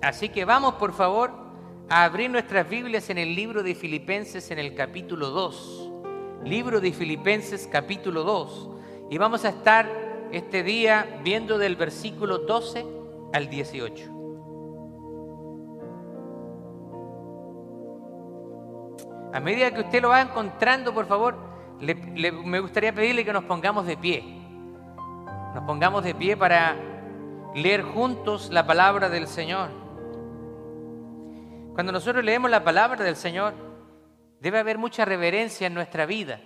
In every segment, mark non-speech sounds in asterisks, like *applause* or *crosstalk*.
Así que vamos, por favor, a abrir nuestras Biblias en el libro de Filipenses en el capítulo 2. Libro de Filipenses capítulo 2. Y vamos a estar este día viendo del versículo 12 al 18. A medida que usted lo va encontrando, por favor, me gustaría pedirle que nos pongamos de pie. Nos pongamos de pie para leer juntos la palabra del Señor. Cuando nosotros leemos la palabra del Señor, debe haber mucha reverencia en nuestra vida.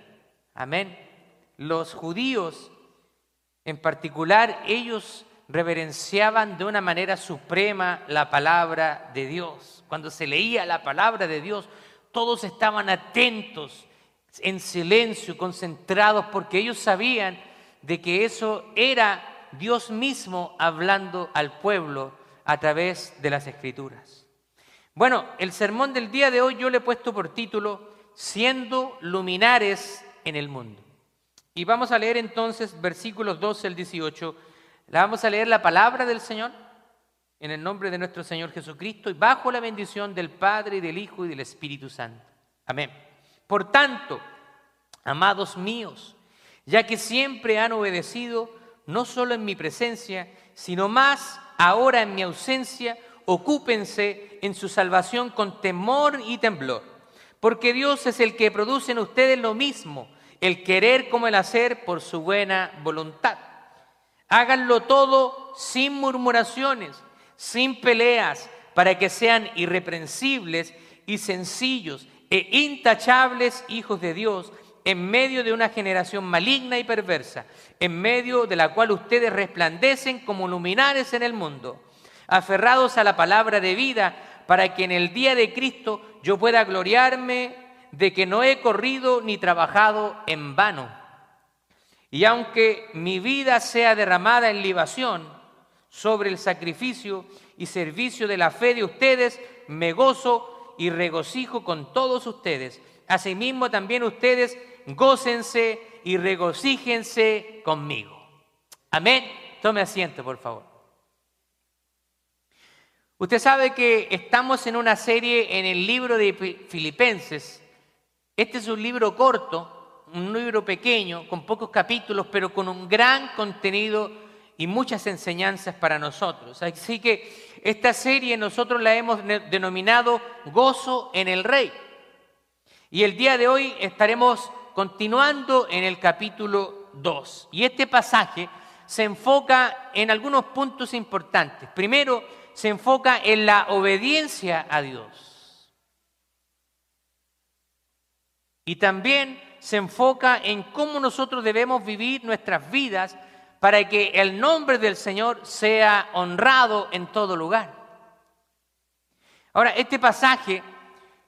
Amén. Los judíos, en particular, ellos reverenciaban de una manera suprema la palabra de Dios. Cuando se leía la palabra de Dios, todos estaban atentos, en silencio, concentrados, porque ellos sabían de que eso era Dios mismo hablando al pueblo a través de las escrituras. Bueno, el sermón del día de hoy yo le he puesto por título Siendo luminares en el mundo. Y vamos a leer entonces versículos 12 al 18. La vamos a leer la palabra del Señor en el nombre de nuestro Señor Jesucristo y bajo la bendición del Padre y del Hijo y del Espíritu Santo. Amén. Por tanto, amados míos, ya que siempre han obedecido, no solo en mi presencia, sino más ahora en mi ausencia, ocúpense en su salvación con temor y temblor, porque Dios es el que produce en ustedes lo mismo, el querer como el hacer por su buena voluntad. Háganlo todo sin murmuraciones, sin peleas, para que sean irreprensibles y sencillos e intachables hijos de Dios en medio de una generación maligna y perversa, en medio de la cual ustedes resplandecen como luminares en el mundo aferrados a la palabra de vida, para que en el día de Cristo yo pueda gloriarme de que no he corrido ni trabajado en vano. Y aunque mi vida sea derramada en libación sobre el sacrificio y servicio de la fe de ustedes, me gozo y regocijo con todos ustedes. Asimismo también ustedes gócense y regocíjense conmigo. Amén. Tome asiento, por favor. Usted sabe que estamos en una serie en el libro de Filipenses. Este es un libro corto, un libro pequeño, con pocos capítulos, pero con un gran contenido y muchas enseñanzas para nosotros. Así que esta serie nosotros la hemos denominado Gozo en el Rey. Y el día de hoy estaremos continuando en el capítulo 2. Y este pasaje se enfoca en algunos puntos importantes. Primero, se enfoca en la obediencia a Dios. Y también se enfoca en cómo nosotros debemos vivir nuestras vidas para que el nombre del Señor sea honrado en todo lugar. Ahora, este pasaje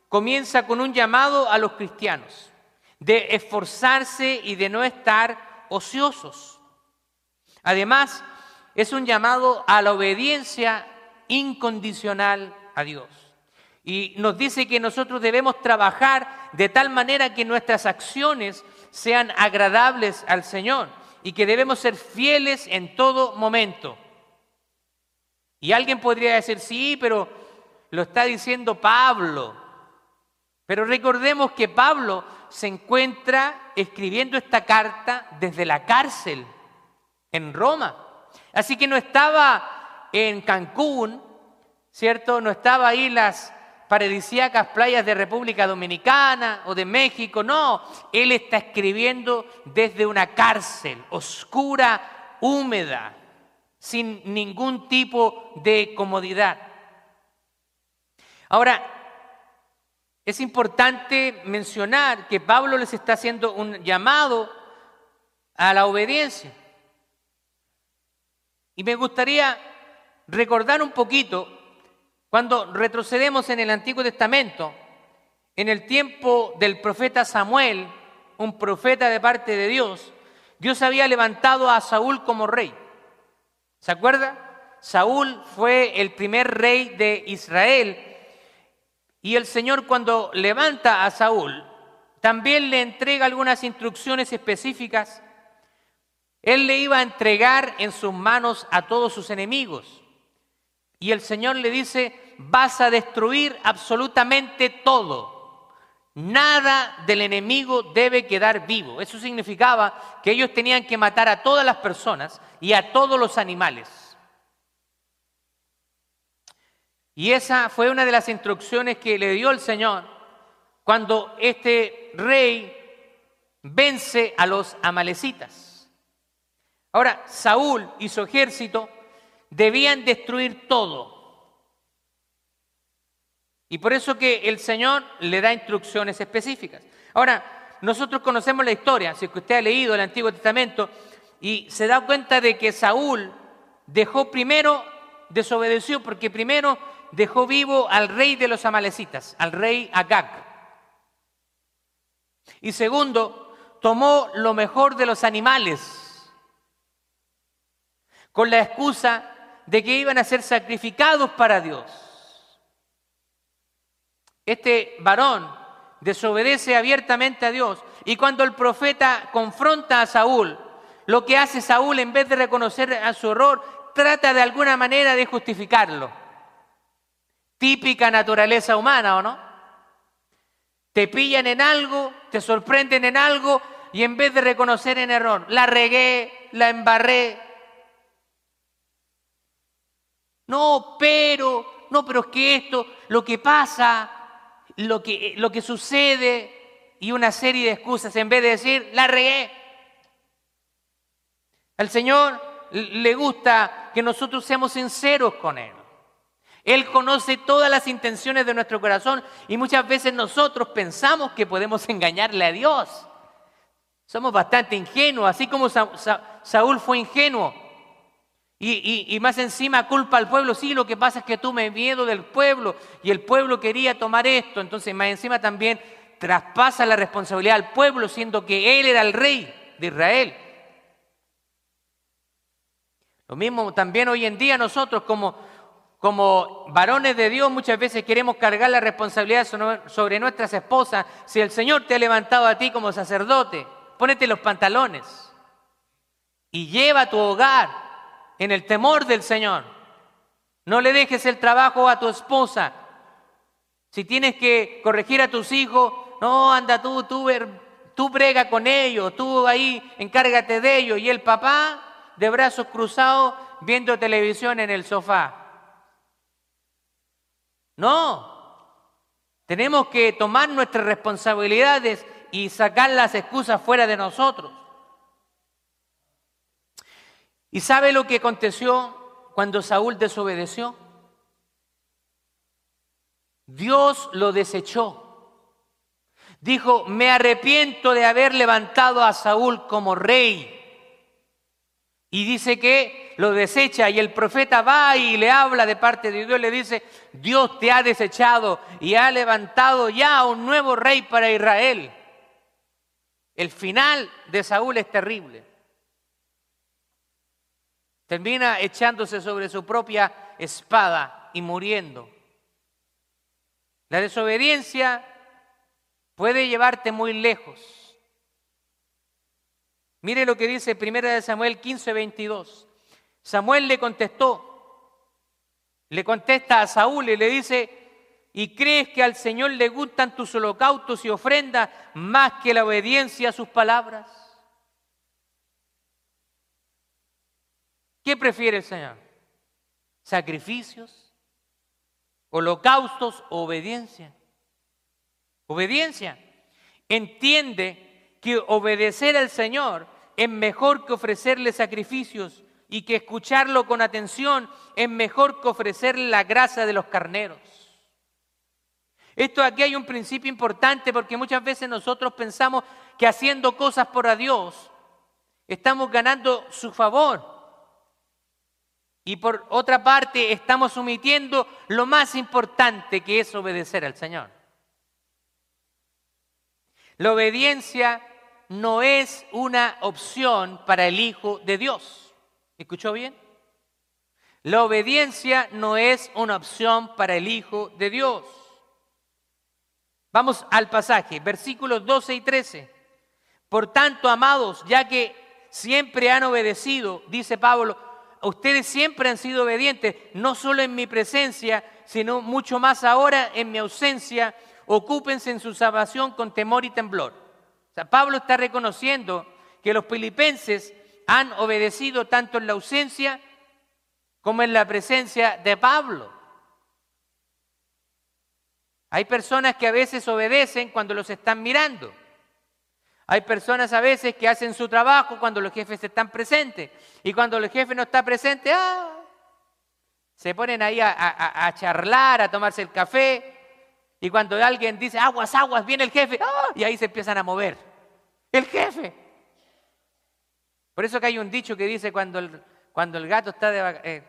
comienza con un llamado a los cristianos de esforzarse y de no estar ociosos. Además, es un llamado a la obediencia incondicional a Dios. Y nos dice que nosotros debemos trabajar de tal manera que nuestras acciones sean agradables al Señor y que debemos ser fieles en todo momento. Y alguien podría decir, sí, pero lo está diciendo Pablo. Pero recordemos que Pablo se encuentra escribiendo esta carta desde la cárcel en Roma. Así que no estaba en Cancún, ¿cierto? No estaba ahí las paradisíacas playas de República Dominicana o de México, no, él está escribiendo desde una cárcel oscura, húmeda, sin ningún tipo de comodidad. Ahora, es importante mencionar que Pablo les está haciendo un llamado a la obediencia. Y me gustaría recordar un poquito cuando retrocedemos en el Antiguo Testamento, en el tiempo del profeta Samuel, un profeta de parte de Dios, Dios había levantado a Saúl como rey. ¿Se acuerda? Saúl fue el primer rey de Israel y el Señor cuando levanta a Saúl también le entrega algunas instrucciones específicas. Él le iba a entregar en sus manos a todos sus enemigos. Y el Señor le dice, vas a destruir absolutamente todo. Nada del enemigo debe quedar vivo. Eso significaba que ellos tenían que matar a todas las personas y a todos los animales. Y esa fue una de las instrucciones que le dio el Señor cuando este rey vence a los amalecitas. Ahora, Saúl y su ejército debían destruir todo. Y por eso que el Señor le da instrucciones específicas. Ahora, nosotros conocemos la historia, si usted ha leído el Antiguo Testamento y se da cuenta de que Saúl dejó primero, desobedeció, porque primero dejó vivo al rey de los amalecitas, al rey Agag. Y segundo, tomó lo mejor de los animales, con la excusa de que iban a ser sacrificados para Dios. Este varón desobedece abiertamente a Dios y cuando el profeta confronta a Saúl, lo que hace Saúl en vez de reconocer a su error, trata de alguna manera de justificarlo. Típica naturaleza humana, ¿o no? Te pillan en algo, te sorprenden en algo y en vez de reconocer en error, la regué, la embarré. No, pero, no, pero es que esto, lo que pasa, lo que, lo que sucede y una serie de excusas en vez de decir, la regué. Al Señor le gusta que nosotros seamos sinceros con Él. Él conoce todas las intenciones de nuestro corazón y muchas veces nosotros pensamos que podemos *laughs* engañarle a Dios. Somos bastante ingenuos, así como Saúl fue ingenuo. Y, más encima culpa al pueblo. Sí, lo que pasa es que tuve miedo del pueblo y el pueblo quería tomar esto. Entonces, más encima también traspasa la responsabilidad al pueblo, siendo que él era el rey de Israel. Lo mismo también hoy en día nosotros como, como varones de Dios muchas veces queremos cargar la responsabilidad sobre nuestras esposas. Si el Señor te ha levantado a ti como sacerdote, Pónete los pantalones y lleva tu hogar en el temor del Señor. No le dejes el trabajo a tu esposa. Si tienes que corregir a tus hijos, no, anda tú, tú, tú brega con ellos, tú ahí encárgate de ellos. Y el papá de brazos cruzados viendo televisión en el sofá. No, tenemos que tomar nuestras responsabilidades y sacar las excusas fuera de nosotros. ¿Y sabe lo que aconteció cuando Saúl desobedeció? Dios lo desechó. Dijo, me arrepiento de haber levantado a Saúl como rey. Y dice que lo desecha y el profeta va y le habla de parte de Dios, le dice, Dios te ha desechado y ha levantado ya un nuevo rey para Israel. El final de Saúl es terrible. Termina echándose sobre su propia espada y muriendo. La desobediencia puede llevarte muy lejos. Mire lo que dice 1 Samuel 15, 22. Samuel le contestó, le contesta a Saúl y le dice, y crees que al Señor le gustan tus holocaustos y ofrendas más que la obediencia a sus palabras? ¿Qué prefiere el Señor? ¿Sacrificios? ¿Holocaustos obediencia? Obediencia. Entiende que obedecer al Señor es mejor que ofrecerle sacrificios y que escucharlo con atención es mejor que ofrecerle la grasa de los carneros. Esto aquí hay un principio importante porque muchas veces nosotros pensamos que haciendo cosas por a Dios estamos ganando su favor. Y por otra parte estamos omitiendo lo más importante que es obedecer al Señor. La obediencia no es una opción para el Hijo de Dios. ¿Escuchó bien? La obediencia no es una opción para el Hijo de Dios. Vamos al pasaje, versículos 12 y 13. Por tanto, amados, ya que siempre han obedecido, dice Pablo, ustedes siempre han sido obedientes, no solo en mi presencia, sino mucho más ahora en mi ausencia. Ocúpense en su salvación con temor y temblor. O Pablo está reconociendo que los filipenses han obedecido tanto en la ausencia como en la presencia de Pablo. Hay personas que a veces obedecen cuando los están mirando. Hay personas a veces que hacen su trabajo cuando los jefes están presentes. Y cuando el jefe no está presente, ¡ah! se ponen ahí a, charlar, a tomarse el café. Y cuando alguien dice, aguas, aguas, viene el jefe, ¡ah! y ahí se empiezan a mover. El jefe. Por eso que hay un dicho que dice, cuando el, cuando el gato está de, eh,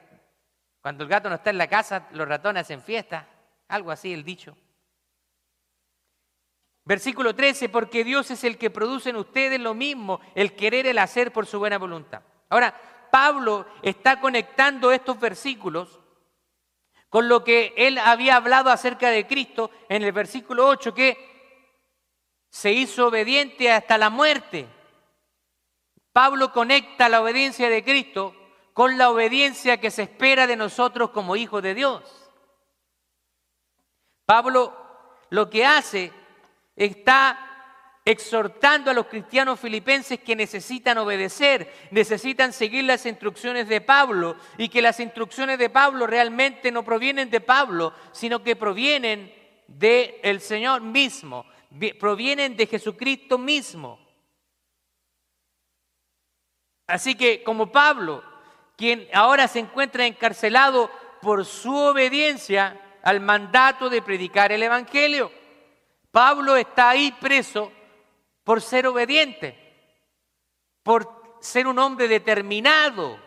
cuando el gato no está en la casa, los ratones hacen fiesta. Algo así el dicho. Versículo 13, porque Dios es el que produce en ustedes lo mismo, el querer, el hacer por su buena voluntad. Ahora, Pablo está conectando estos versículos con lo que él había hablado acerca de Cristo en el versículo 8, que se hizo obediente hasta la muerte. Pablo conecta la obediencia de Cristo con la obediencia que se espera de nosotros como hijos de Dios. Pablo lo que hace está exhortando a los cristianos filipenses que necesitan obedecer, necesitan seguir las instrucciones de Pablo y que las instrucciones de Pablo realmente no provienen de Pablo, sino que provienen del Señor mismo, provienen de Jesucristo mismo. Así que como Pablo, quien ahora se encuentra encarcelado por su obediencia al mandato de predicar el Evangelio, Pablo está ahí preso por ser obediente, por ser un hombre determinado.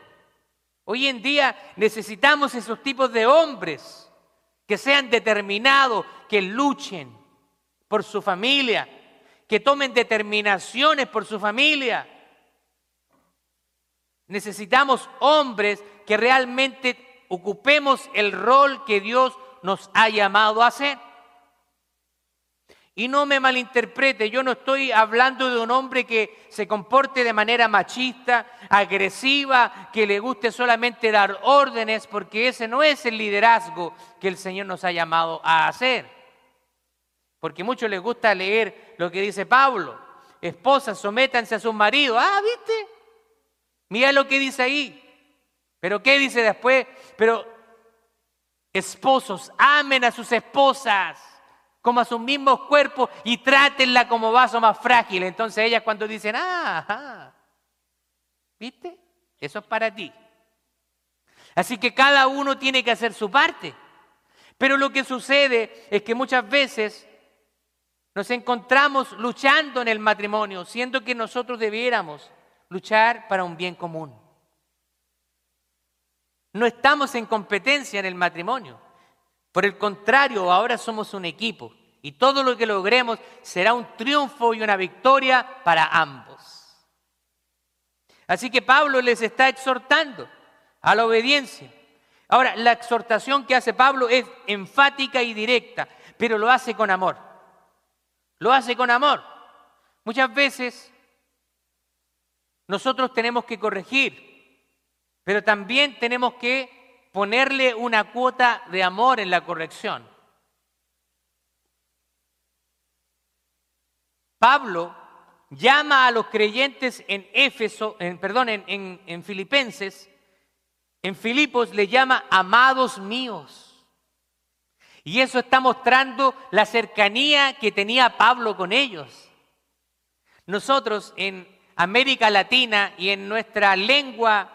Hoy en día necesitamos esos tipos de hombres que sean determinados, que luchen por su familia, que tomen determinaciones por su familia. Necesitamos hombres que realmente ocupemos el rol que Dios nos ha llamado a hacer. Y no me malinterprete, yo no estoy hablando de un hombre que se comporte de manera machista, agresiva, que le guste solamente dar órdenes, porque ese no es el liderazgo que el Señor nos ha llamado a hacer. Porque muchos les gusta leer lo que dice Pablo. Esposas, sométanse a sus maridos. Ah, ¿viste? Mira lo que dice ahí. Pero ¿qué dice después? Pero esposos, amen a sus esposas como a sus mismos cuerpos y trátenla como vaso más frágil. Entonces ellas cuando dicen, ah, ¿viste? Eso es para ti. Así que cada uno tiene que hacer su parte. Pero lo que sucede es que muchas veces nos encontramos luchando en el matrimonio, siendo que nosotros debiéramos luchar para un bien común. No estamos en competencia en el matrimonio. Por el contrario, ahora somos un equipo y todo lo que logremos será un triunfo y una victoria para ambos. Así que Pablo les está exhortando a la obediencia. Ahora, la exhortación que hace Pablo es enfática y directa, pero lo hace con amor. Lo hace con amor. Muchas veces nosotros tenemos que corregir, pero también tenemos que ponerle una cuota de amor en la corrección. Pablo llama a los creyentes en Éfeso, en, perdón, en, en Filipenses, en Filipos le llama amados míos. Y eso está mostrando la cercanía que tenía Pablo con ellos. Nosotros en América Latina y en nuestra lengua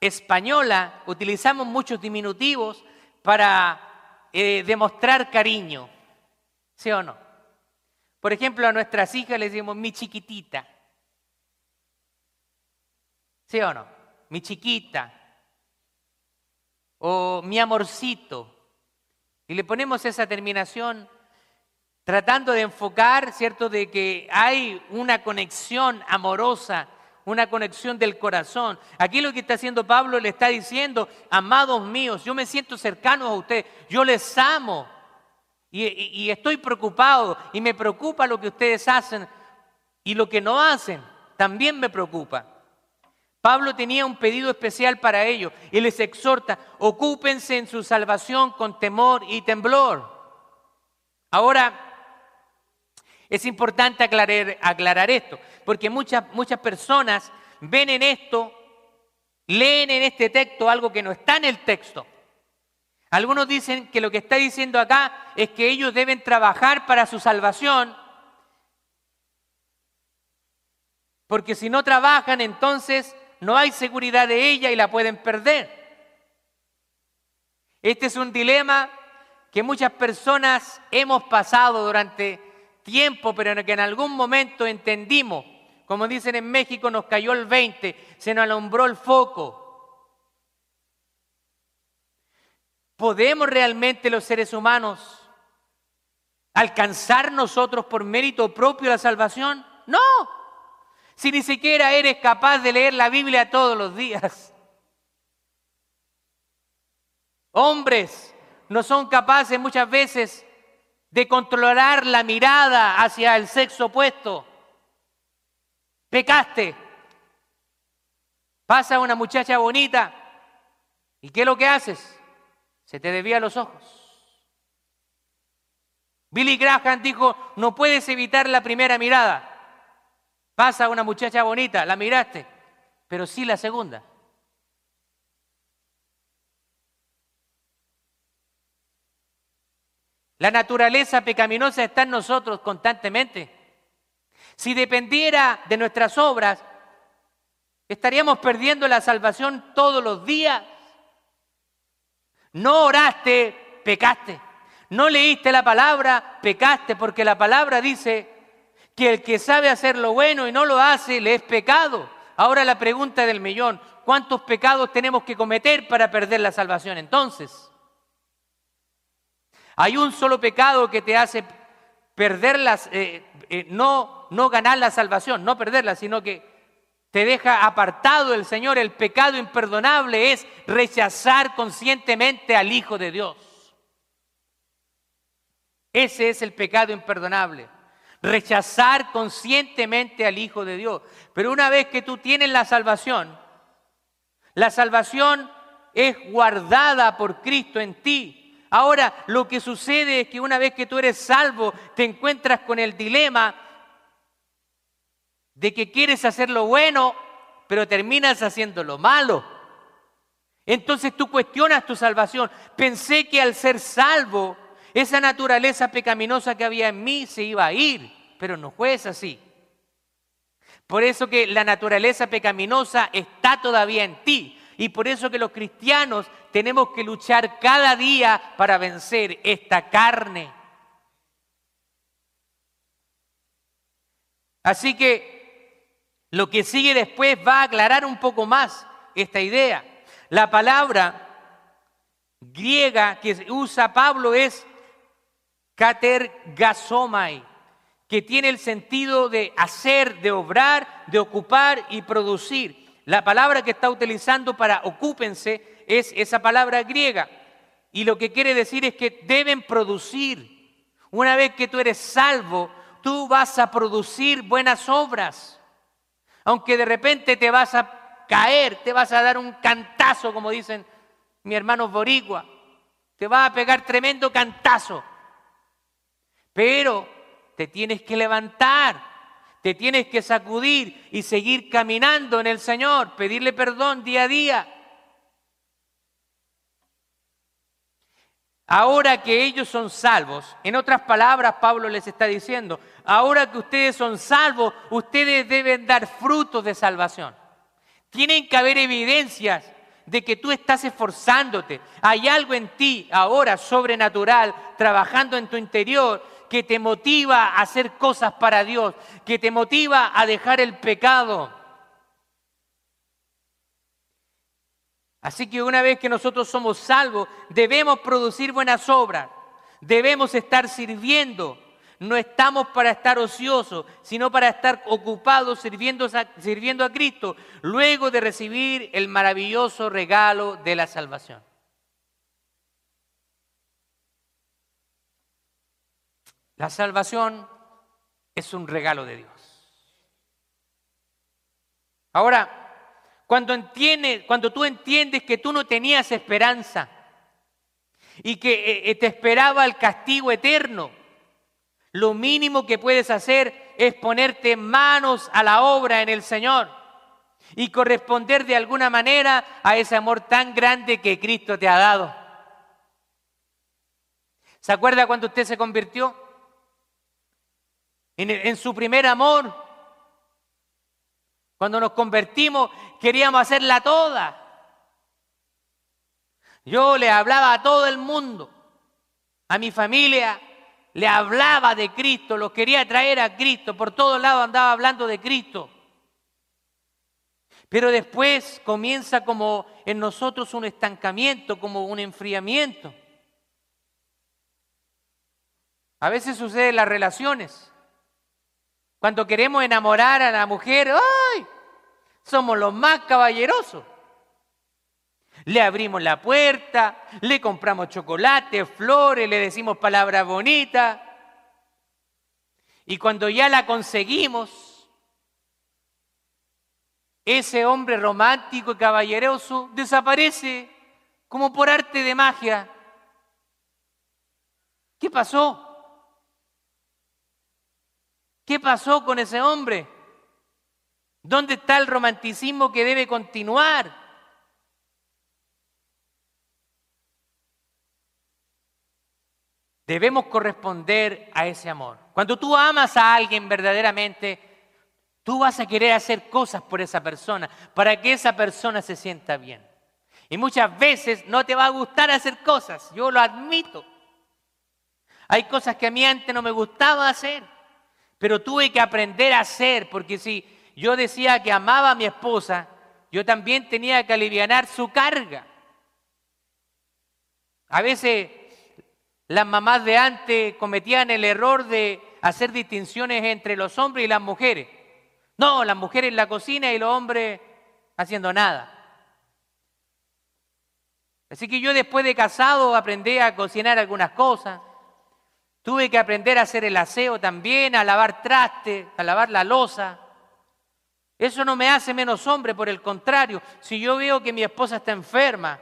española utilizamos muchos diminutivos para eh, demostrar cariño, ¿sí o no? Por ejemplo, a nuestras hijas les decimos mi chiquitita, ¿sí o no? Mi chiquita, o mi amorcito. Y le ponemos esa terminación tratando de enfocar, ¿cierto?, de que hay una conexión amorosa una conexión del corazón. Aquí lo que está haciendo Pablo le está diciendo, amados míos, yo me siento cercano a ustedes, yo les amo y, estoy preocupado y me preocupa lo que ustedes hacen y lo que no hacen, también me preocupa. Pablo tenía un pedido especial para ellos y les exhorta, ocúpense en su salvación con temor y temblor. Ahora, es importante aclarar, aclarar esto, porque muchas, muchas personas ven en esto, leen en este texto algo que no está en el texto. Algunos dicen que lo que está diciendo acá es que ellos deben trabajar para su salvación, porque si no trabajan entonces no hay seguridad de ella y la pueden perder. Este es un dilema que muchas personas hemos pasado durante tiempo, pero que en algún momento entendimos. Como dicen en México, nos cayó el 20, se nos alumbró el foco. ¿Podemos realmente los seres humanos alcanzar nosotros por mérito propio la salvación? No. Si ni siquiera eres capaz de leer la Biblia todos los días. Hombres no son capaces muchas veces de controlar la mirada hacia el sexo opuesto. Pecaste. Pasa una muchacha bonita. ¿Y qué es lo que haces? Se te desvía los ojos. Billy Graham dijo, no puedes evitar la primera mirada. Pasa una muchacha bonita, la miraste, pero sí la segunda. La naturaleza pecaminosa está en nosotros constantemente. Si dependiera de nuestras obras, estaríamos perdiendo la salvación todos los días. No oraste, pecaste. No leíste la palabra, pecaste, porque la palabra dice que el que sabe hacer lo bueno y no lo hace, le es pecado. Ahora la pregunta del millón, ¿cuántos pecados tenemos que cometer para perder la salvación entonces? Hay un solo pecado que te hace perder eh, eh, no, no ganar la salvación, no perderla, sino que te deja apartado del Señor. El pecado imperdonable es rechazar conscientemente al Hijo de Dios. Ese es el pecado imperdonable. Rechazar conscientemente al Hijo de Dios. Pero una vez que tú tienes la salvación, la salvación es guardada por Cristo en ti. Ahora, lo que sucede es que una vez que tú eres salvo, te encuentras con el dilema de que quieres hacer lo bueno, pero terminas haciendo lo malo. Entonces tú cuestionas tu salvación. Pensé que al ser salvo, esa naturaleza pecaminosa que había en mí se iba a ir, pero no fue así. Por eso que la naturaleza pecaminosa está todavía en ti. Y por eso que los cristianos tenemos que luchar cada día para vencer esta carne. Así que lo que sigue después va a aclarar un poco más esta idea. La palabra griega que usa Pablo es katergasomai, que tiene el sentido de hacer, de obrar, de ocupar y producir. La palabra que está utilizando para ocúpense es esa palabra griega. Y lo que quiere decir es que deben producir. Una vez que tú eres salvo, tú vas a producir buenas obras. Aunque de repente te vas a caer, te vas a dar un cantazo, como dicen mi hermano boricua. Te va a pegar tremendo cantazo. Pero te tienes que levantar, te tienes que sacudir y seguir caminando en el Señor, pedirle perdón día a día. Ahora que ellos son salvos, en otras palabras Pablo les está diciendo, ahora que ustedes son salvos, ustedes deben dar frutos de salvación. Tienen que haber evidencias de que tú estás esforzándote. Hay algo en ti ahora sobrenatural, trabajando en tu interior, que te motiva a hacer cosas para Dios, que te motiva a dejar el pecado. Así que una vez que nosotros somos salvos, debemos producir buenas obras, debemos estar sirviendo. No estamos para estar ociosos, sino para estar ocupados sirviendo a, Cristo, luego de recibir el maravilloso regalo de la salvación. La salvación es un regalo de Dios. Ahora, Cuando, cuando tú entiendes que tú no tenías esperanza y que eh, eh, te esperaba el castigo eterno, lo mínimo que puedes hacer es ponerte manos a la obra en el Señor y corresponder de alguna manera a ese amor tan grande que Cristo te ha dado. ¿Se acuerda cuando usted se convirtió? En su primer amor, cuando nos convertimos, queríamos hacerla toda. Yo le hablaba a todo el mundo, a mi familia, le hablaba de Cristo, los quería traer a Cristo, por todos lados andaba hablando de Cristo. Pero después comienza como en nosotros un estancamiento, como un enfriamiento. A veces sucede en las relaciones. Cuando queremos enamorar a la mujer, ¡ay! Somos los más caballerosos. Le abrimos la puerta, le compramos chocolate, flores, le decimos palabras bonitas. Y cuando ya la conseguimos, ese hombre romántico y caballeroso desaparece como por arte de magia. ¿Qué pasó? ¿Qué pasó con ese hombre? ¿Dónde está el romanticismo que debe continuar? Debemos corresponder a ese amor. Cuando tú amas a alguien verdaderamente, tú vas a querer hacer cosas por esa persona para que esa persona se sienta bien. Y muchas veces no te va a gustar hacer cosas, yo lo admito. Hay cosas que a mí antes no me gustaba hacer. Pero tuve que aprender a hacer, porque si yo decía que amaba a mi esposa, yo también tenía que aliviar su carga. A veces las mamás de antes cometían el error de hacer distinciones entre los hombres y las mujeres. No, las mujeres en la cocina y los hombres haciendo nada. Así que yo después de casado aprendí a cocinar algunas cosas. Tuve que aprender a hacer el aseo también, a lavar traste, a lavar la losa. Eso no me hace menos hombre, por el contrario, si yo veo que mi esposa está enferma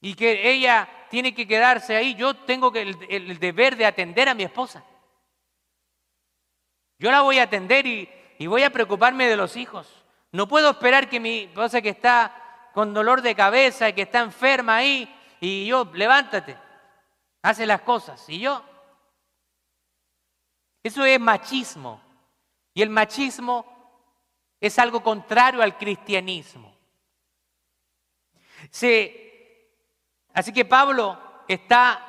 y que ella tiene que quedarse ahí, yo tengo el, deber de atender a mi esposa. Yo la voy a atender y, y voy a preocuparme de los hijos. No puedo esperar que mi esposa que está con dolor de cabeza y que está enferma ahí y yo, levántate hace las cosas. ¿Y yo? Eso es machismo. Y el machismo es algo contrario al cristianismo. así que Pablo está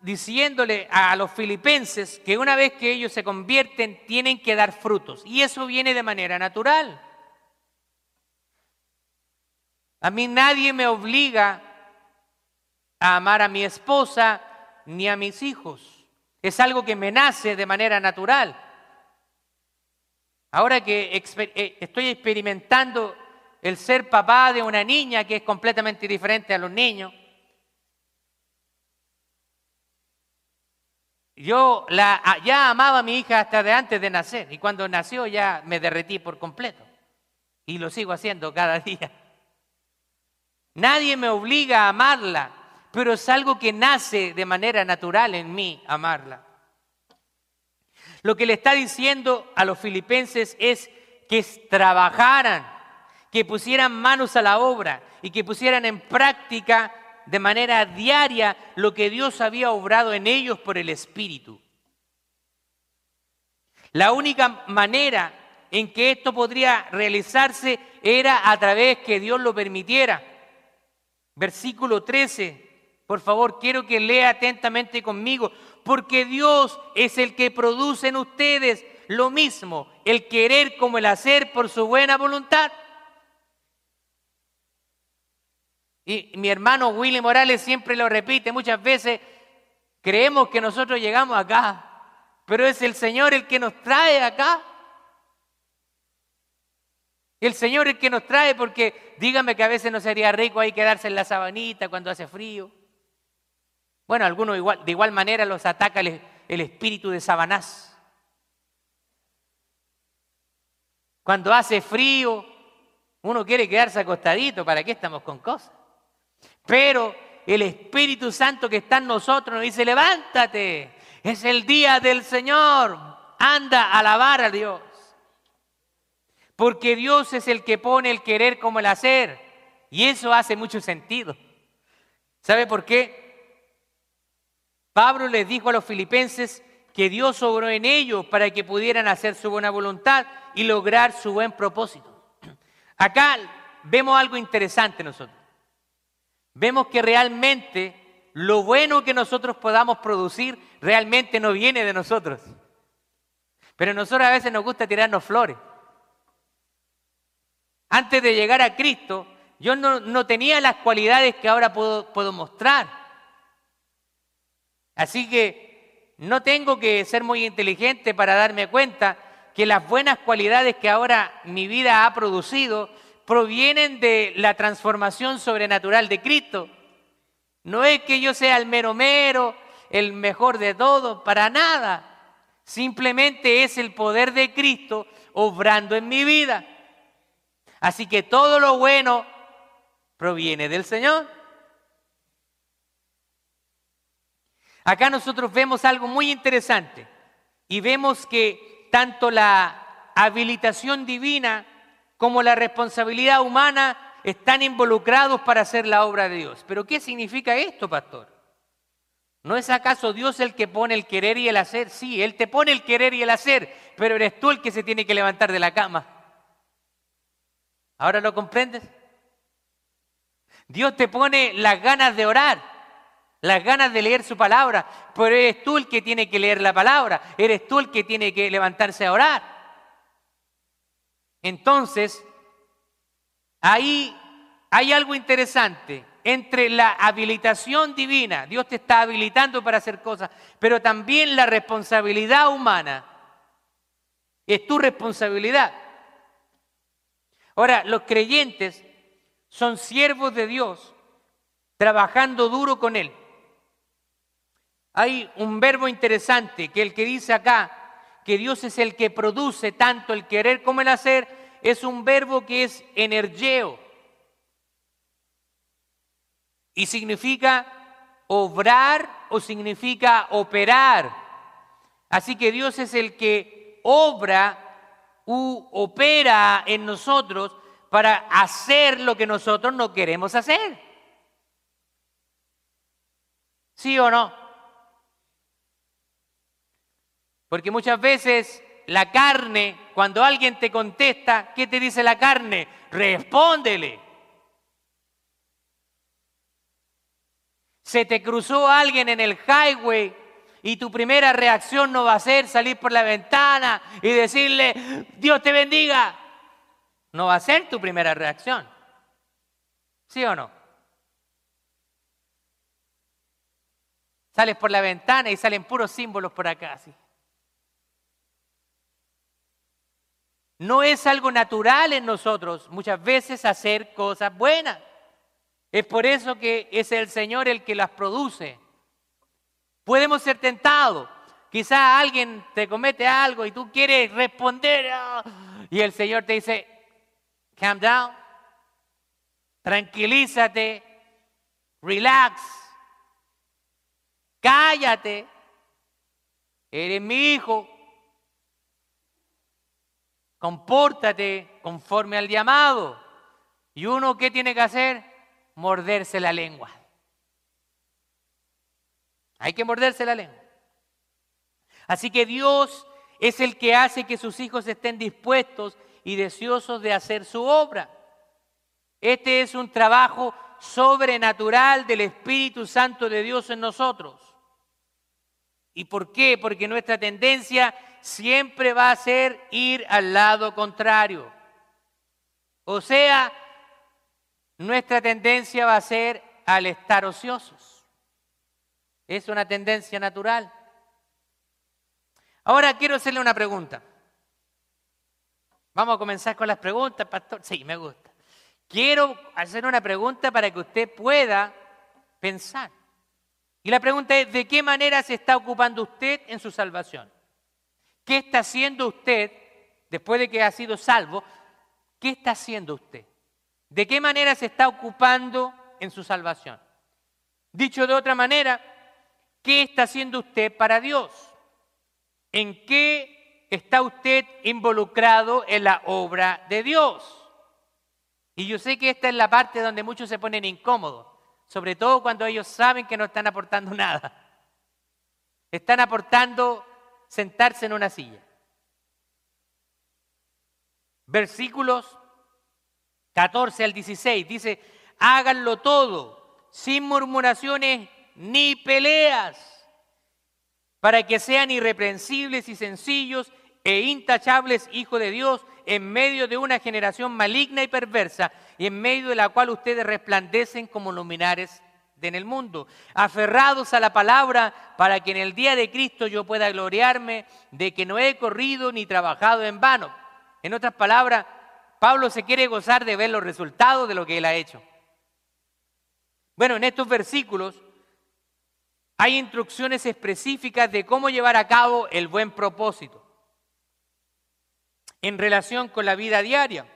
diciéndole a los filipenses que una vez que ellos se convierten tienen que dar frutos. Y eso viene de manera natural. A mí nadie me obliga a amar a mi esposa, ni a mis hijos. Es algo que me nace de manera natural. Ahora que eh, estoy experimentando el ser papá de una niña que es completamente diferente a los niños, yo ya amaba a mi hija hasta de antes de nacer y cuando nació ya me derretí por completo y lo sigo haciendo cada *laughs* día. Nadie me obliga a amarla, pero es algo que nace de manera natural en mí, amarla. Lo que le está diciendo a los filipenses es que trabajaran, que pusieran manos a la obra y que pusieran en práctica de manera diaria lo que Dios había obrado en ellos por el Espíritu. La única manera en que esto podría realizarse era a través que Dios lo permitiera. Versículo 13 por favor, quiero que lea atentamente conmigo, porque Dios es el que produce en ustedes lo mismo, el querer como el hacer por su buena voluntad. Y mi hermano Willy Morales siempre lo repite muchas veces, creemos que nosotros llegamos acá, pero es el Señor el que nos trae acá. El Señor el que nos trae porque dígame que a veces no sería rico ahí quedarse en la sabanita cuando hace frío. Bueno, algunos igual, de igual manera los ataca el, espíritu de Sabanás. Cuando hace frío, Uno quiere quedarse acostadito, ¿para qué estamos con cosas? Pero el Espíritu Santo que está en nosotros nos dice, levántate, es el día del Señor, anda a alabar a Dios. Porque Dios es el que pone el querer como el hacer. Y eso hace mucho sentido. ¿Sabe por qué? Pablo les dijo a los filipenses que Dios obró en ellos para que pudieran hacer su buena voluntad y lograr su buen propósito. Acá vemos algo interesante nosotros. Vemos que realmente lo bueno que nosotros podamos producir realmente no viene de nosotros. Pero nosotros a veces nos gusta tirarnos flores. Antes de llegar a Cristo, yo no, tenía las cualidades que ahora puedo mostrar. Así que no tengo que ser muy inteligente para darme cuenta que las buenas cualidades que ahora mi vida ha producido provienen de la transformación sobrenatural de Cristo. No es que yo sea el mero mero, el mejor de todo, para nada. Simplemente es el poder de Cristo obrando en mi vida. Así que todo lo bueno proviene del Señor. Acá nosotros vemos algo muy interesante y vemos que tanto la habilitación divina como la responsabilidad humana están involucrados para hacer la obra de Dios. Pero ¿qué significa esto, pastor? ¿No es acaso Dios el que pone el querer y el hacer? Sí, Él te pone el querer y el hacer, pero eres tú el que se tiene que levantar de la cama. ¿Ahora lo comprendes? Dios te pone las ganas de orar, las ganas de leer su palabra, pero eres tú el que tiene que leer la palabra, eres tú el que tiene que levantarse a orar. Entonces, ahí hay algo interesante entre la habilitación divina, Dios te está habilitando para hacer cosas, pero también la responsabilidad humana. Es tu responsabilidad. Ahora, los creyentes son siervos de Dios, trabajando duro con Él. Hay un verbo interesante que el que dice acá, que Dios es el que produce tanto el querer como el hacer, es un verbo que es energeo y significa obrar o significa operar. Así que Dios es el que obra u opera en nosotros para hacer lo que nosotros no queremos hacer. ¿Sí o no? Porque muchas veces la carne, cuando alguien te contesta, ¿qué te dice la carne? Respóndele. Se te cruzó alguien en el highway y tu primera reacción no va a ser salir por la ventana y decirle, Dios te bendiga. No va a ser tu primera reacción. ¿Sí o no? Sales por la ventana y salen puros símbolos por acá. No es algo natural en nosotros muchas veces hacer cosas buenas. Es por eso que es el Señor el que las produce. Podemos ser tentados. Quizá alguien te comete algo y tú quieres responder ah, y el Señor te dice, calm down, tranquilízate, relax, cállate, eres mi hijo, compórtate conforme al llamado. ¿Y uno qué tiene que hacer? morderse la lengua. Hay que morderse la lengua. Así que Dios es el que hace que sus hijos estén dispuestos y deseosos de hacer su obra. Este es un trabajo sobrenatural del Espíritu Santo de Dios en nosotros. ¿Y por qué? Porque nuestra tendencia siempre va a ser ir al lado contrario. O sea, nuestra tendencia va a ser al estar ociosos. Es una tendencia natural. Ahora quiero hacerle una pregunta. Vamos a comenzar con las preguntas, pastor. Sí, me gusta. Quiero hacer una pregunta para que usted pueda pensar. Y la pregunta es, ¿de qué manera se está ocupando usted en su salvación? ¿Qué está haciendo usted después de que ha sido salvo? ¿Qué está haciendo usted? ¿De qué manera se está ocupando en su salvación? Dicho de otra manera, ¿qué está haciendo usted para Dios? ¿En qué está usted involucrado en la obra de Dios? Y yo sé que esta es la parte donde muchos se ponen incómodos, sobre todo cuando ellos saben que no están aportando *laughs* nada. Están aportando sentarse en una silla. Versículos 14 al 16 dice, háganlo todo, sin murmuraciones ni peleas, para que sean irreprensibles y sencillos e intachables hijos de Dios en medio de una generación maligna y perversa y en medio de la cual ustedes resplandecen como luminares en el mundo, aferrados a la palabra para que en el día de Cristo yo pueda gloriarme de que no he corrido ni trabajado en vano. En otras palabras, Pablo se quiere gozar de ver los resultados de lo que él ha hecho. Bueno, en estos versículos hay instrucciones específicas de cómo llevar a cabo el buen propósito en relación con la vida diaria.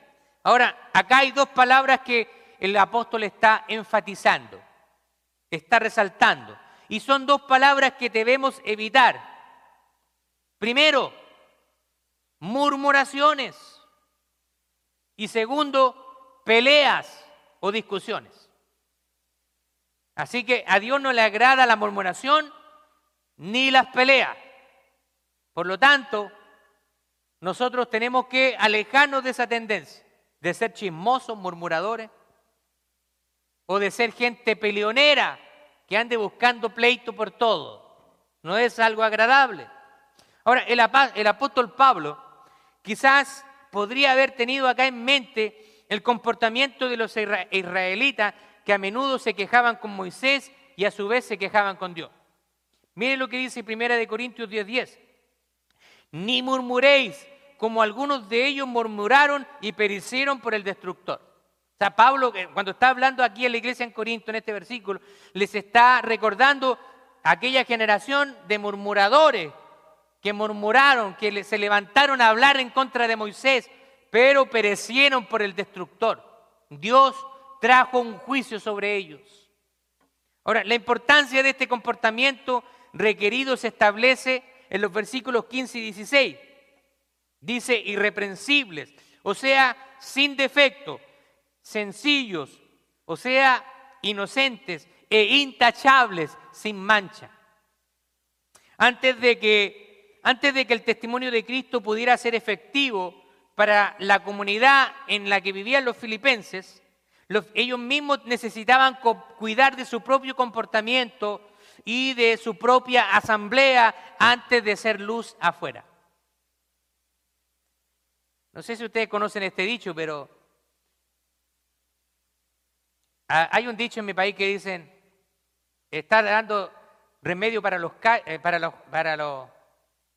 Ahora, acá hay dos palabras que el apóstol está enfatizando, está resaltando, y son dos palabras que debemos evitar. Primero, murmuraciones. Y segundo, peleas o discusiones. Así que a Dios no le agrada la murmuración ni las peleas. Por lo tanto, nosotros tenemos que alejarnos de esa tendencia, de ser chismosos, murmuradores, o de ser gente peleonera que ande buscando pleito por todo. No es algo agradable. Ahora, el, el apóstol Pablo quizás podría haber tenido acá en mente el comportamiento de los israelitas que a menudo se quejaban con Moisés y a su vez se quejaban con Dios. Mire lo que dice 1 Corintios 10:10. 10. Ni murmuréis como algunos de ellos murmuraron y perecieron por el destructor. Sea, Pablo, eh, cuando está hablando aquí en la iglesia en Corinto, en este versículo, les está recordando aquella generación de murmuradores que murmuraron, que se levantaron a hablar en contra de Moisés, pero perecieron por el destructor. Dios trajo un juicio sobre ellos. Ahora, la importancia de este comportamiento requerido se establece en los versículos 15 y 16. Dice irreprensibles, o sea, sin defecto, sencillos, o sea, inocentes e intachables, sin mancha. Antes de que, antes de que el testimonio de Cristo pudiera ser efectivo para la comunidad en la que vivían los filipenses, ellos mismos necesitaban cuidar de su propio comportamiento y de su propia asamblea antes de ser luz afuera. No sé si ustedes conocen este dicho, pero hay un dicho en mi país que dicen, está dando remedio para los, eh, para los, para los,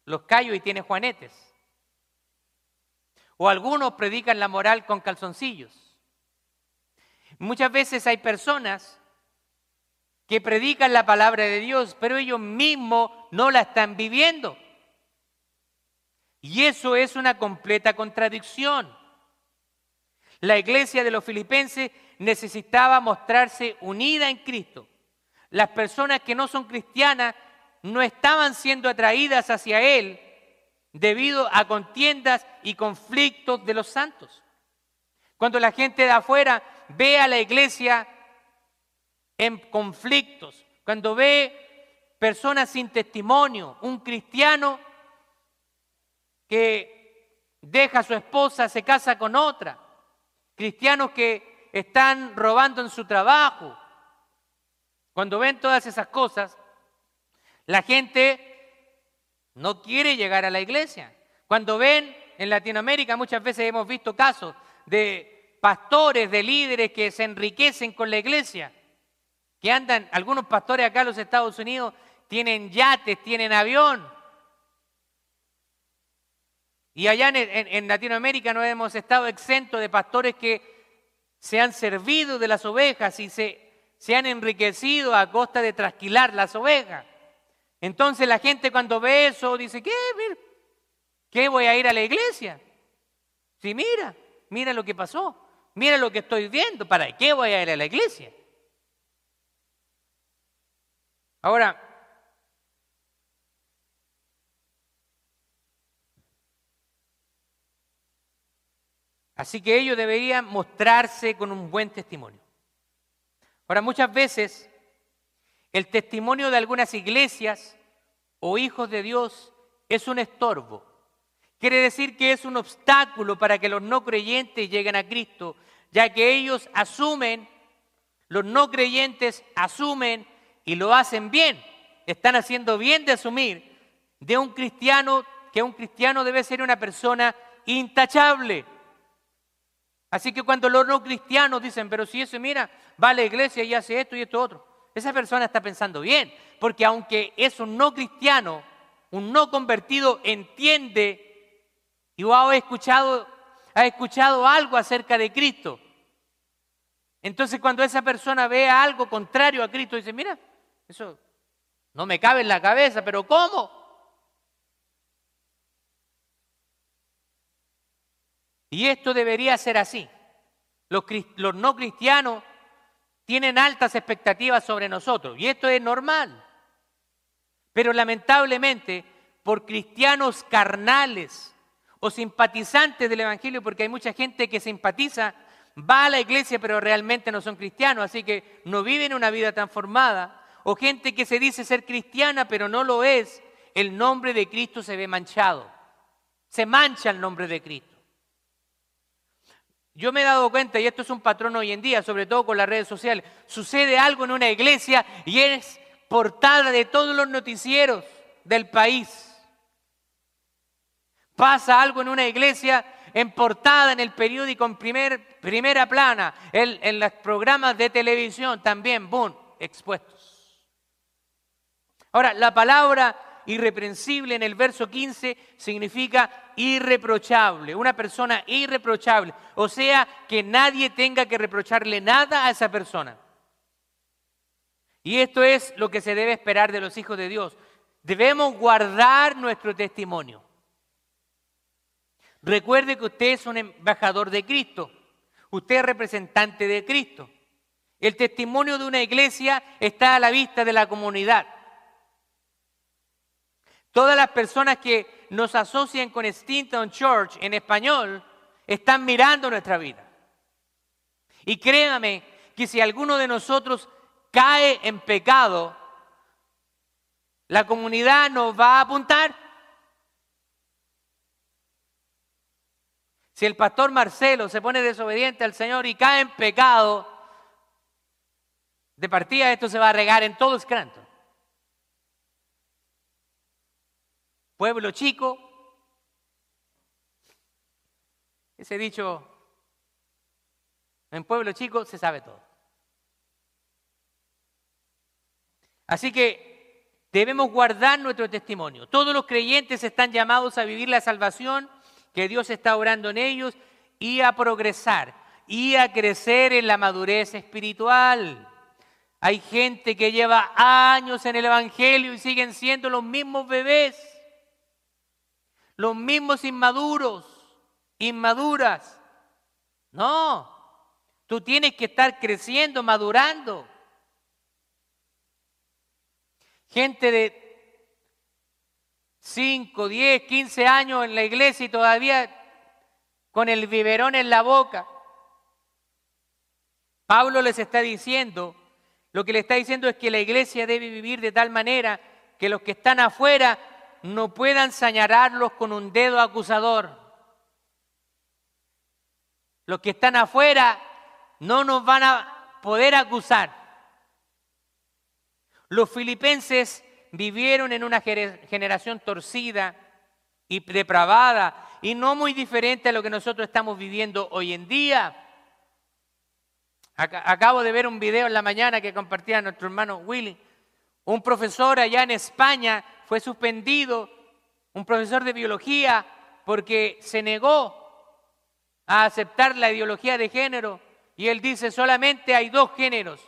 los callos y tiene juanetes. O algunos predican la moral con calzoncillos. Muchas veces hay personas que predican la palabra de Dios, pero ellos mismos no la están viviendo. Y eso es una completa contradicción. La iglesia de los filipenses necesitaba mostrarse unida en Cristo. Las personas que no son cristianas no estaban siendo atraídas hacia Él debido a contiendas y conflictos de los santos. Cuando la gente de afuera ve a la iglesia en conflictos, cuando ve personas sin testimonio, un cristiano que deja a su esposa, se casa con otra, cristianos que están robando en su trabajo. Cuando ven todas esas cosas, la gente no quiere llegar a la iglesia. Cuando ven en Latinoamérica, muchas veces hemos visto casos de pastores, de líderes que se enriquecen con la iglesia, que andan, algunos pastores acá en los Estados Unidos tienen yates, tienen avión, y allá en, Latinoamérica no hemos estado exentos de pastores que se han servido de las ovejas y se, se han enriquecido a costa de trasquilar las ovejas. Entonces la gente cuando ve eso dice, ¿qué? ¿Qué voy a ir a la iglesia? Sí, mira, mira lo que pasó. Mira lo que estoy viendo, ¿para qué voy a ir a la iglesia? Ahora, así que ellos deberían mostrarse con un buen testimonio. Ahora, muchas veces el testimonio de algunas iglesias o hijos de Dios es un estorbo. Quiere decir que es un obstáculo para que los no creyentes lleguen a Cristo, ya que ellos asumen, los no creyentes asumen y lo hacen bien. Están haciendo bien de asumir de un cristiano que un cristiano debe ser una persona intachable. Así que cuando los no cristianos dicen, pero si ese mira, va a la iglesia y hace esto y esto otro, esa persona está pensando bien, porque aunque es un no cristiano, un no convertido, entiende y ha escuchado, ha escuchado algo acerca de Cristo. Entonces cuando esa persona ve algo contrario a Cristo, dice, mira, eso no me cabe en la cabeza, pero ¿cómo? Y esto debería ser así. Los, no cristianos tienen altas expectativas sobre nosotros y esto es normal. Pero lamentablemente, por cristianos carnales o simpatizantes del Evangelio, porque hay mucha gente que simpatiza, va a la iglesia pero realmente no son cristianos, así que no viven una vida transformada, o gente que se dice ser cristiana pero no lo es, el nombre de Cristo se ve manchado. Se mancha el nombre de Cristo. Yo me he dado cuenta, y esto es un patrón hoy en día, sobre todo con las redes sociales, sucede algo en una iglesia y es portada de todos los noticieros del país. Pasa algo en una iglesia en portada en el periódico en primer, primera plana, en, en los programas de televisión también, boom, expuestos. Ahora, la palabra irreprensible en el verso 15 significa irreprochable, una persona irreprochable. O sea, que nadie tenga que reprocharle nada a esa persona. Y esto es lo que se debe esperar de los hijos de Dios. Debemos guardar nuestro testimonio. Recuerde que usted es un embajador de Cristo. Usted es representante de Cristo. El testimonio de una iglesia está a la vista de la comunidad. Todas las personas que nos asocian con Stinton Church en español están mirando nuestra vida. Y créame que si alguno de nosotros cae en pecado, la comunidad nos va a apuntar. Si el pastor Marcelo se pone desobediente al Señor y cae en pecado, de partida esto se va a regar en todo Scranton. Pueblo chico. Ese dicho, en pueblo chico se sabe todo. Así que debemos guardar nuestro testimonio. Todos los creyentes están llamados a vivir la salvación que Dios está orando en ellos y a progresar y a crecer en la madurez espiritual. Hay gente que lleva años en el Evangelio y siguen siendo los mismos bebés los mismos inmaduros, inmaduras. No, tú tienes que estar creciendo, madurando. Gente de 5, 10, 15 años en la iglesia y todavía con el biberón en la boca. Pablo les está diciendo, lo que le está diciendo es que la iglesia debe vivir de tal manera que los que están afuera no puedan señalarlos con un dedo acusador. Los que están afuera no nos van a poder acusar. Los filipenses vivieron en una generación torcida y depravada y no muy diferente a lo que nosotros estamos viviendo hoy en día. Acabo de ver un video en la mañana que compartía nuestro hermano Willy. Un profesor allá en España fue suspendido un profesor de biología porque se negó a aceptar la ideología de género y él dice solamente hay dos géneros,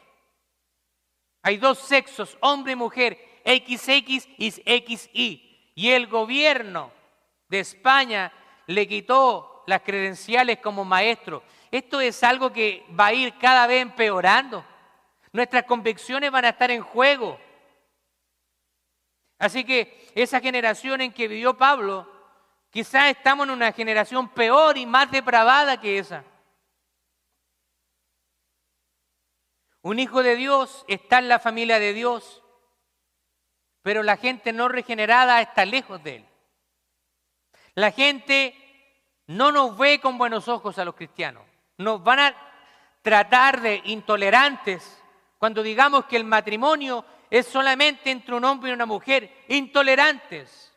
hay dos sexos, hombre y mujer, XX y XY. Y el gobierno de España le quitó las credenciales como maestro. Esto es algo que va a ir cada vez empeorando. Nuestras convicciones van a estar en juego. Así que esa generación en que vivió Pablo, quizás estamos en una generación peor y más depravada que esa. Un hijo de Dios está en la familia de Dios, pero la gente no regenerada está lejos de él. La gente no nos ve con buenos ojos a los cristianos. Nos van a tratar de intolerantes cuando digamos que el matrimonio es solamente entre un hombre y una mujer, intolerantes.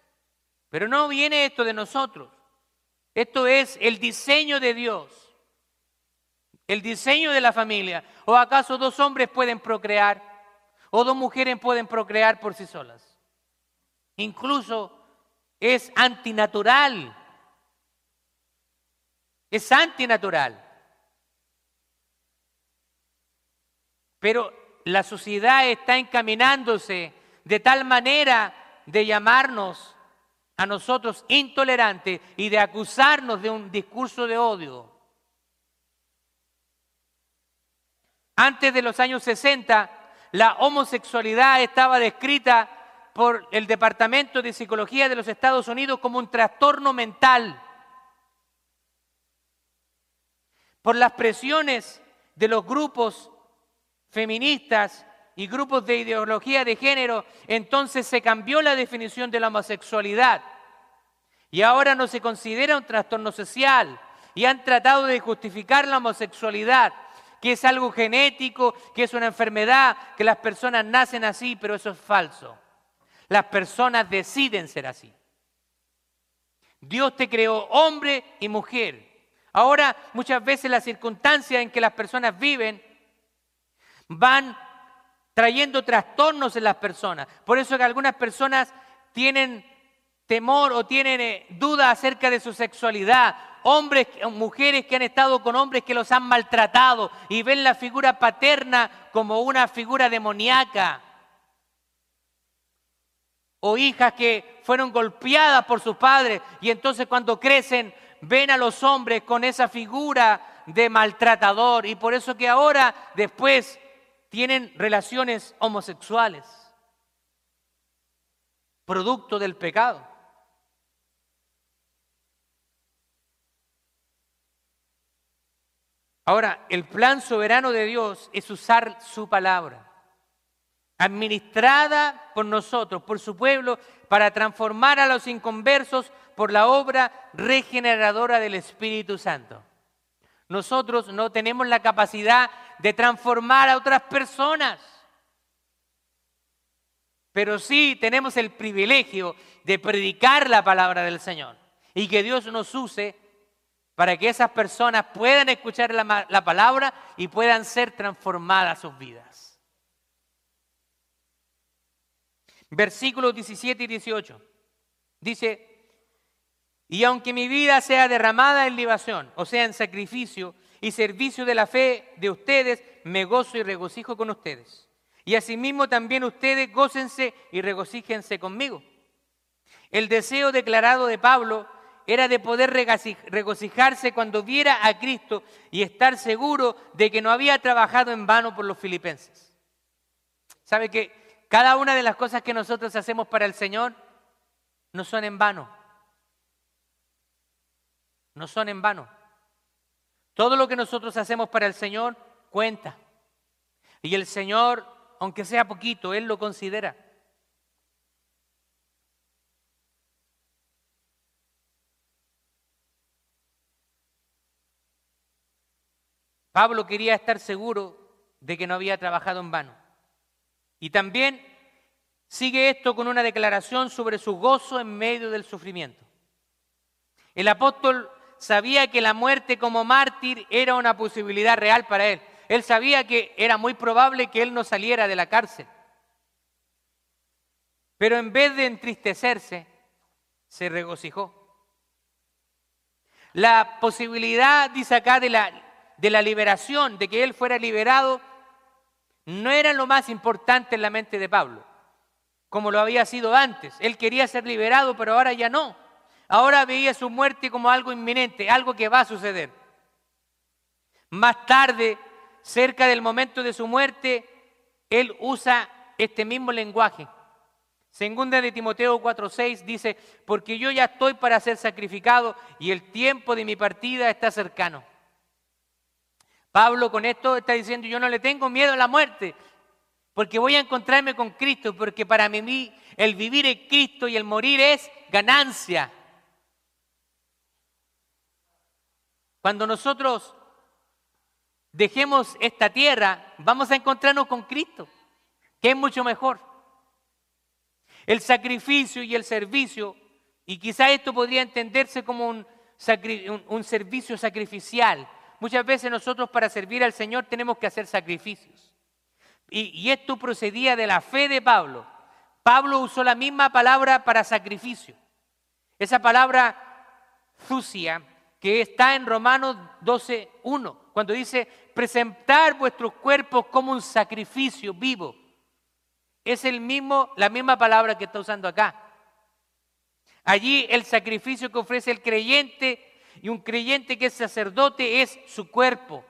Pero no viene esto de nosotros. Esto es el diseño de Dios, el diseño de la familia. ¿O acaso dos hombres pueden procrear? ¿O dos mujeres pueden procrear por sí solas? Incluso es antinatural. Es antinatural. Pero la sociedad está encaminándose de tal manera de llamarnos a nosotros intolerantes y de acusarnos de un discurso de odio. Antes de los años 60, la homosexualidad estaba descrita por el Departamento de Psicología de los Estados Unidos como un trastorno mental. Por las presiones de los grupos feministas y grupos de ideología de género, entonces se cambió la definición de la homosexualidad. Y ahora no se considera un trastorno social. Y han tratado de justificar la homosexualidad, que es algo genético, que es una enfermedad, que las personas nacen así, pero eso es falso. Las personas deciden ser así. Dios te creó hombre y mujer. Ahora muchas veces las circunstancias en que las personas viven van trayendo trastornos en las personas. Por eso que algunas personas tienen temor o tienen eh, duda acerca de su sexualidad. Hombres, mujeres que han estado con hombres que los han maltratado y ven la figura paterna como una figura demoníaca o hijas que fueron golpeadas por sus padres y entonces cuando crecen ven a los hombres con esa figura de maltratador y por eso que ahora después tienen relaciones homosexuales, producto del pecado. Ahora, el plan soberano de Dios es usar su palabra administrada por nosotros, por su pueblo, para transformar a los inconversos por la obra regeneradora del Espíritu Santo. Nosotros no tenemos la capacidad de transformar a otras personas, pero sí tenemos el privilegio de predicar la palabra del Señor y que Dios nos use para que esas personas puedan escuchar la, la palabra y puedan ser transformadas sus vidas. Versículos 17 y 18. Dice, y aunque mi vida sea derramada en libación, o sea, en sacrificio y servicio de la fe de ustedes, me gozo y regocijo con ustedes. Y asimismo también ustedes gócense y regocíjense conmigo. El deseo declarado de Pablo era de poder regocijarse cuando viera a Cristo y estar seguro de que no había trabajado en vano por los filipenses. ¿Sabe que cada una de las cosas que nosotros hacemos para el Señor no son en vano. No son en vano. Todo lo que nosotros hacemos para el Señor cuenta. Y el Señor, aunque sea poquito, Él lo considera. Pablo quería estar seguro de que no había trabajado en vano. Y también sigue esto con una declaración sobre su gozo en medio del sufrimiento. El apóstol sabía que la muerte como mártir era una posibilidad real para él. Él sabía que era muy probable que él no saliera de la cárcel. Pero en vez de entristecerse, se regocijó. La posibilidad, dice acá, de la, de la liberación, de que él fuera liberado, no era lo más importante en la mente de Pablo, como lo había sido antes. Él quería ser liberado, pero ahora ya no. Ahora veía su muerte como algo inminente, algo que va a suceder. Más tarde, cerca del momento de su muerte, él usa este mismo lenguaje. Segunda de Timoteo 4:6 dice, porque yo ya estoy para ser sacrificado y el tiempo de mi partida está cercano. Pablo con esto está diciendo, yo no le tengo miedo a la muerte, porque voy a encontrarme con Cristo, porque para mí el vivir es Cristo y el morir es ganancia. Cuando nosotros dejemos esta tierra, vamos a encontrarnos con Cristo, que es mucho mejor. El sacrificio y el servicio, y quizá esto podría entenderse como un, servicio sacrificial. Muchas veces nosotros para servir al Señor tenemos que hacer sacrificios. Y, y esto procedía de la fe de Pablo. Pablo usó la misma palabra para sacrificio. Esa palabra sucia que está en Romanos 12.1, cuando dice, presentar vuestros cuerpos como un sacrificio vivo. Es el mismo, la misma palabra que está usando acá. Allí el sacrificio que ofrece el creyente y un creyente que es sacerdote es su cuerpo.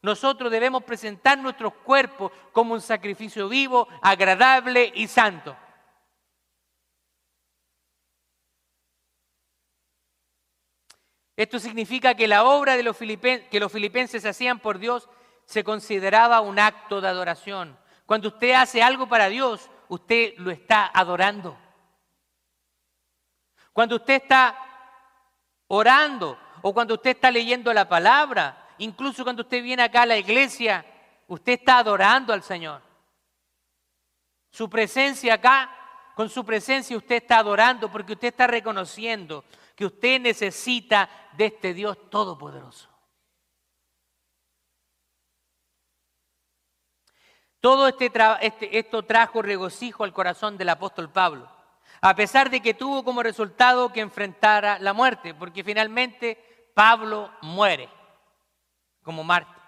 Nosotros debemos presentar nuestros cuerpos como un sacrificio vivo, agradable y santo. Esto significa que la obra de los que los filipenses hacían por Dios se consideraba un acto de adoración. Cuando usted hace algo para Dios, usted lo está adorando. Cuando usted está orando o cuando usted está leyendo la palabra, incluso cuando usted viene acá a la iglesia, usted está adorando al Señor. Su presencia acá, con su presencia usted está adorando porque usted está reconociendo que usted necesita de este Dios todopoderoso. Todo este, este, esto trajo regocijo al corazón del apóstol Pablo, a pesar de que tuvo como resultado que enfrentara la muerte, porque finalmente Pablo muere como Marte.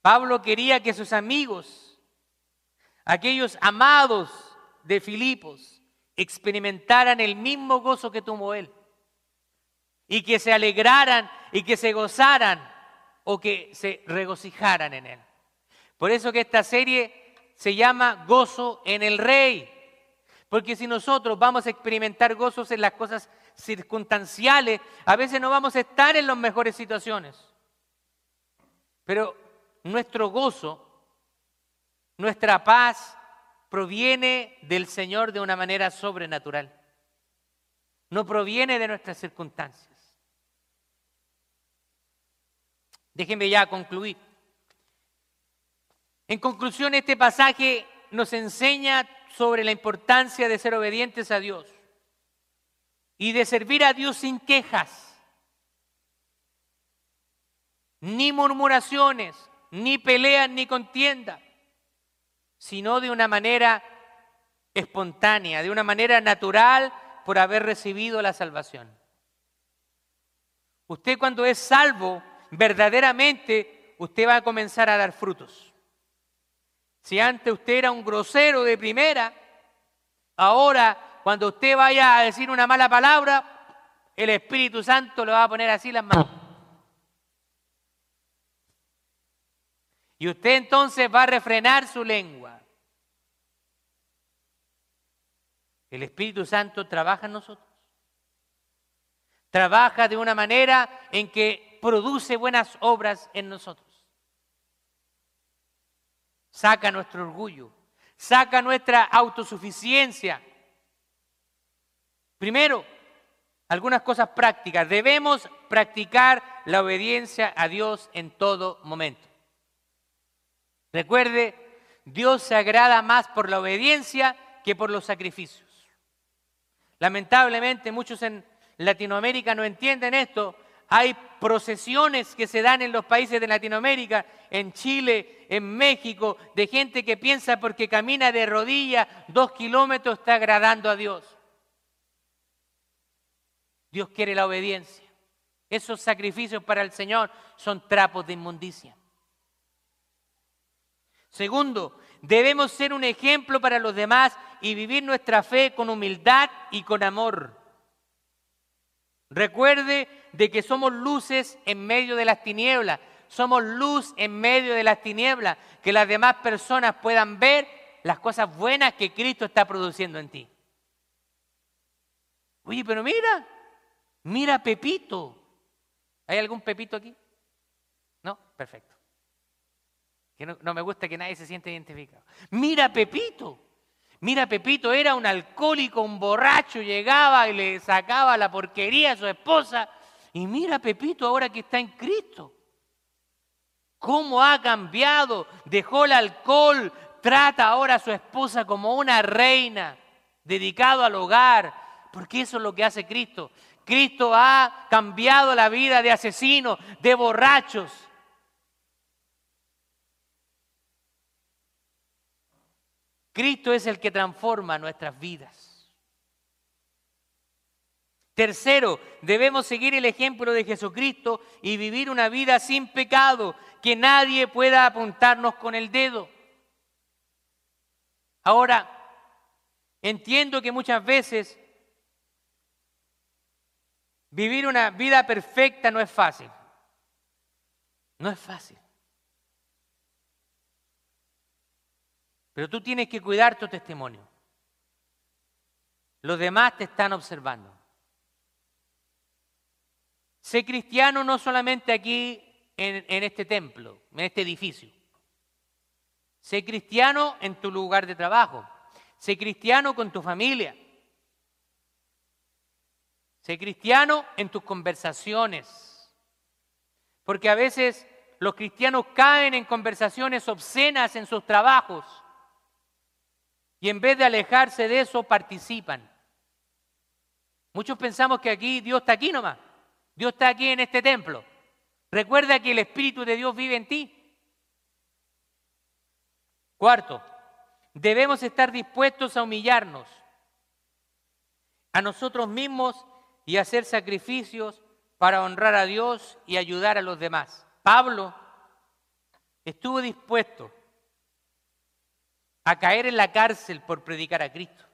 Pablo quería que sus amigos, aquellos amados de Filipos, experimentaran el mismo gozo que tuvo él. Y que se alegraran y que se gozaran o que se regocijaran en él. Por eso que esta serie se llama Gozo en el Rey. Porque si nosotros vamos a experimentar gozos en las cosas circunstanciales, a veces no vamos a estar en las mejores situaciones. Pero nuestro gozo, nuestra paz, proviene del Señor de una manera sobrenatural. No proviene de nuestras circunstancias. Déjenme ya concluir. En conclusión, este pasaje nos enseña sobre la importancia de ser obedientes a Dios y de servir a Dios sin quejas, ni murmuraciones, ni peleas, ni contiendas sino de una manera espontánea, de una manera natural por haber recibido la salvación. Usted cuando es salvo, verdaderamente, usted va a comenzar a dar frutos. Si antes usted era un grosero de primera, ahora cuando usted vaya a decir una mala palabra, el Espíritu Santo le va a poner así las manos. Y usted entonces va a refrenar su lengua. El Espíritu Santo trabaja en nosotros. Trabaja de una manera en que produce buenas obras en nosotros. Saca nuestro orgullo, saca nuestra autosuficiencia. Primero, algunas cosas prácticas. Debemos practicar la obediencia a Dios en todo momento. Recuerde, Dios se agrada más por la obediencia que por los sacrificios. Lamentablemente muchos en Latinoamérica no entienden esto. Hay procesiones que se dan en los países de Latinoamérica, en Chile, en México, de gente que piensa porque camina de rodillas dos kilómetros está agradando a Dios. Dios quiere la obediencia. Esos sacrificios para el Señor son trapos de inmundicia. Segundo, debemos ser un ejemplo para los demás y vivir nuestra fe con humildad y con amor. Recuerde de que somos luces en medio de las tinieblas, somos luz en medio de las tinieblas, que las demás personas puedan ver las cosas buenas que Cristo está produciendo en ti. Oye, pero mira, mira Pepito. ¿Hay algún Pepito aquí? No, perfecto. No, me gusta que nadie se siente identificado. Mira Pepito. Mira, Pepito era un alcohólico, un borracho, llegaba y le sacaba la porquería a su esposa. Y mira, Pepito ahora que está en Cristo. ¿Cómo ha cambiado? Dejó el alcohol, trata ahora a su esposa como una reina, dedicado al hogar, porque eso es lo que hace Cristo. Cristo ha cambiado la vida de asesinos, de borrachos, Cristo es el que transforma nuestras vidas. Tercero, debemos seguir el ejemplo de Jesucristo y vivir una vida sin pecado, que nadie pueda apuntarnos con el dedo. Ahora, entiendo que muchas veces vivir una vida perfecta no es fácil. No es fácil. Pero tú tienes que cuidar tu testimonio. Los demás te están observando. Sé cristiano no solamente aquí en, en, este templo, en este edificio. Sé cristiano en tu lugar de trabajo. Sé cristiano con tu familia. Sé cristiano en tus conversaciones. Porque a veces los cristianos caen en conversaciones obscenas en sus trabajos y en vez de alejarse de eso, participan. Muchos pensamos que aquí Dios está aquí nomás. Dios está aquí en este templo. Recuerda que el Espíritu de Dios vive en ti. Cuarto, debemos estar dispuestos a humillarnos a nosotros mismos y hacer sacrificios para honrar a Dios y ayudar a los demás. Pablo estuvo dispuesto a caer en la cárcel por predicar a Cristo.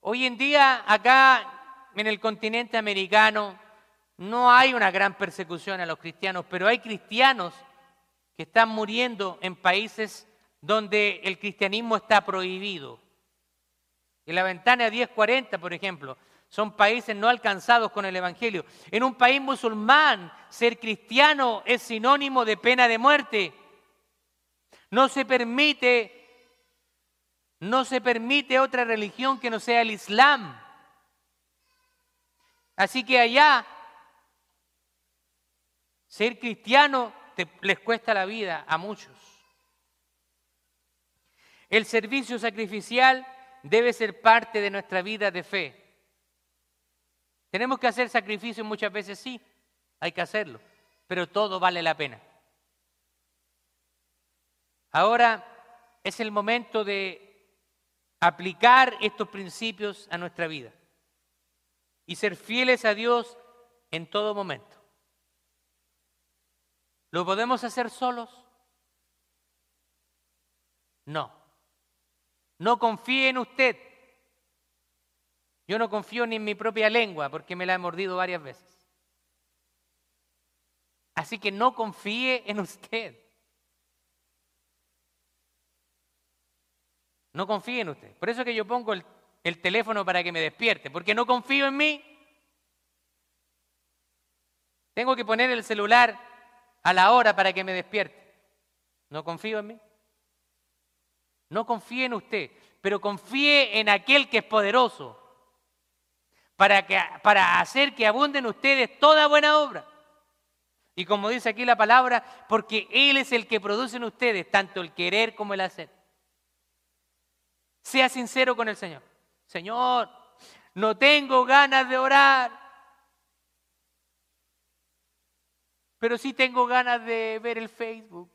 Hoy en día acá en el continente americano no hay una gran persecución a los cristianos, pero hay cristianos que están muriendo en países donde el cristianismo está prohibido. En la ventana 1040, por ejemplo, son países no alcanzados con el Evangelio. En un país musulmán, ser cristiano es sinónimo de pena de muerte. No se permite, no se permite otra religión que no sea el Islam. Así que allá, ser cristiano les cuesta la vida a muchos. El servicio sacrificial debe ser parte de nuestra vida de fe. Tenemos que hacer sacrificios muchas veces, sí, hay que hacerlo, pero todo vale la pena. Ahora es el momento de aplicar estos principios a nuestra vida y ser fieles a Dios en todo momento. ¿Lo podemos hacer solos? No. No confíe en usted. Yo no confío ni en mi propia lengua porque me la he mordido varias veces. Así que no confíe en usted. No confíe en usted. Por eso que yo pongo el, el teléfono para que me despierte, porque no confío en mí. Tengo que poner el celular a la hora para que me despierte. No confío en mí. No confíe en usted, pero confíe en aquel que es poderoso para, que, para hacer que abunden ustedes toda buena obra. Y como dice aquí la palabra, porque Él es el que produce en ustedes tanto el querer como el hacer. Sea sincero con el Señor. Señor, no tengo ganas de orar, pero sí tengo ganas de ver el Facebook.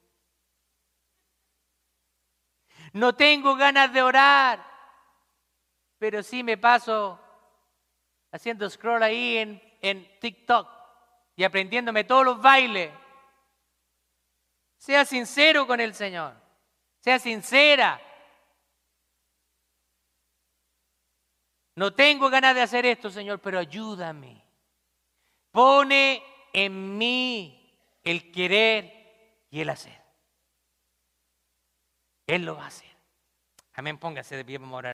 No tengo ganas de orar, pero sí me paso haciendo scroll ahí en, en TikTok y aprendiéndome todos los bailes. Sea sincero con el Señor. Sea sincera. No tengo ganas de hacer esto, Señor, pero ayúdame. Pone en mí el querer y el hacer. Él lo va a hacer. Amén, póngase de pie, vamos a orar.